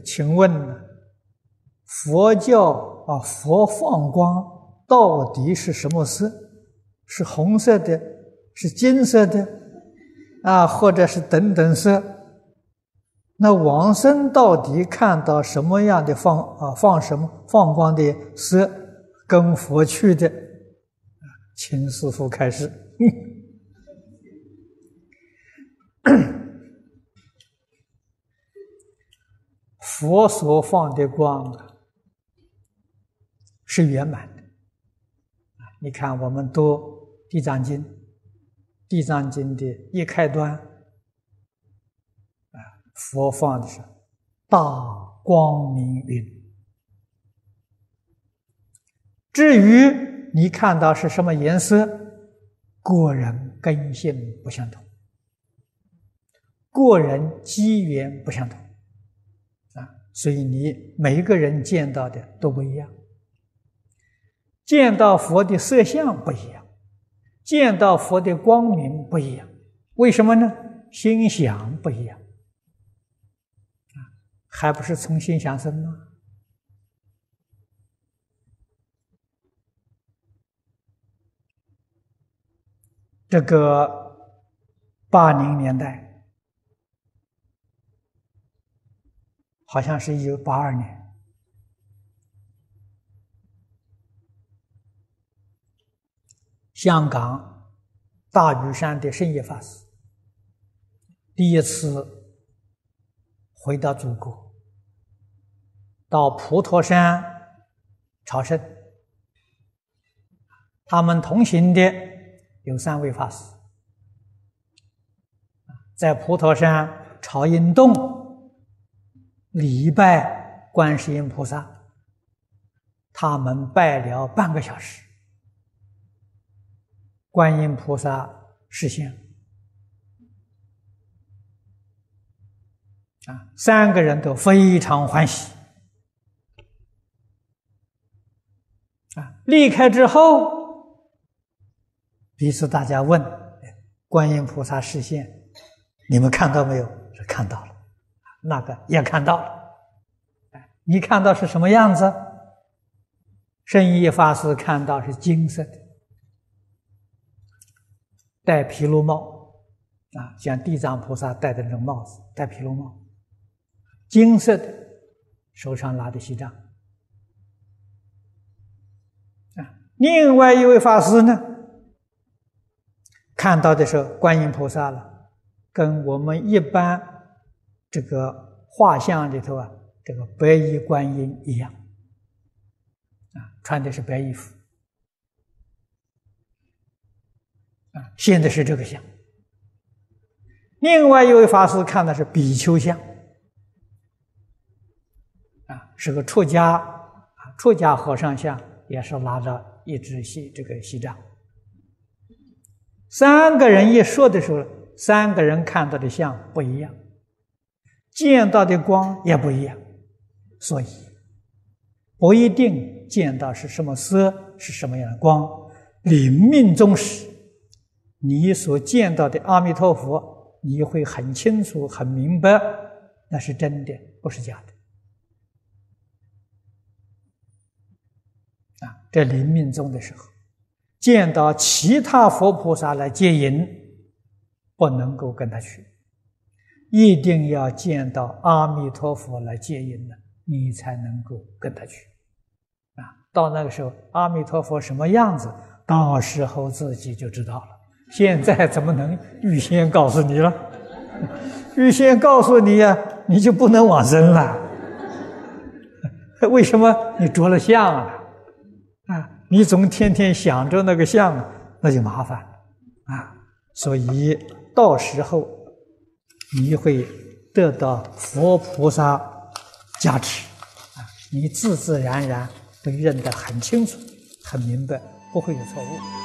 请问佛教啊，佛放光到底是什么色？是红色的，是金色的，啊，或者是等等色？那往生到底看到什么样的放啊，放什么放光的色，跟佛去的？请师傅开始。佛所放的光啊，是圆满的。你看，我们读《地藏经》，《地藏经》的一开端，啊，佛放的是大光明云。至于你看到是什么颜色，个人根性不相同，个人机缘不相同。所以你每一个人见到的都不一样，见到佛的色相不一样，见到佛的光明不一样，为什么呢？心想不一样，啊，还不是从心想生吗？这个八零年代。好像是一九八二年，香港大屿山的圣严法师第一次回到祖国，到普陀山朝圣。他们同行的有三位法师，在普陀山朝阴洞。礼拜观世音菩萨，他们拜了半个小时，观音菩萨示现，啊，三个人都非常欢喜，啊，离开之后，彼此大家问观音菩萨示现，你们看到没有？是看到了。那个也看到了，你看到是什么样子？圣严法师看到是金色的，戴毗卢帽，啊，像地藏菩萨戴的那种帽子，戴毗卢帽，金色的，手上拿的锡杖，啊，另外一位法师呢，看到的是观音菩萨了，跟我们一般。这个画像里头啊，这个白衣观音一样，啊，穿的是白衣服，啊，现在是这个像。另外一位法师看的是比丘像，啊，是个出家啊，出家和尚像，也是拿着一支锡这个锡杖。三个人一说的时候，三个人看到的像不一样。见到的光也不一样，所以不一定见到是什么色，是什么样的光。临命终时，你所见到的阿弥陀佛，你会很清楚、很明白，那是真的，不是假的。啊，这临命终的时候，见到其他佛菩萨来接引，不能够跟他去。一定要见到阿弥陀佛来接引的，你才能够跟他去。啊，到那个时候，阿弥陀佛什么样子，到时候自己就知道了。现在怎么能预先告诉你了？预先告诉你呀，你就不能往生了。为什么？你着了相了。啊，你总天天想着那个相，那就麻烦了。啊，所以到时候。你会得到佛菩萨加持，啊，你自自然然会认得很清楚、很明白，不会有错误。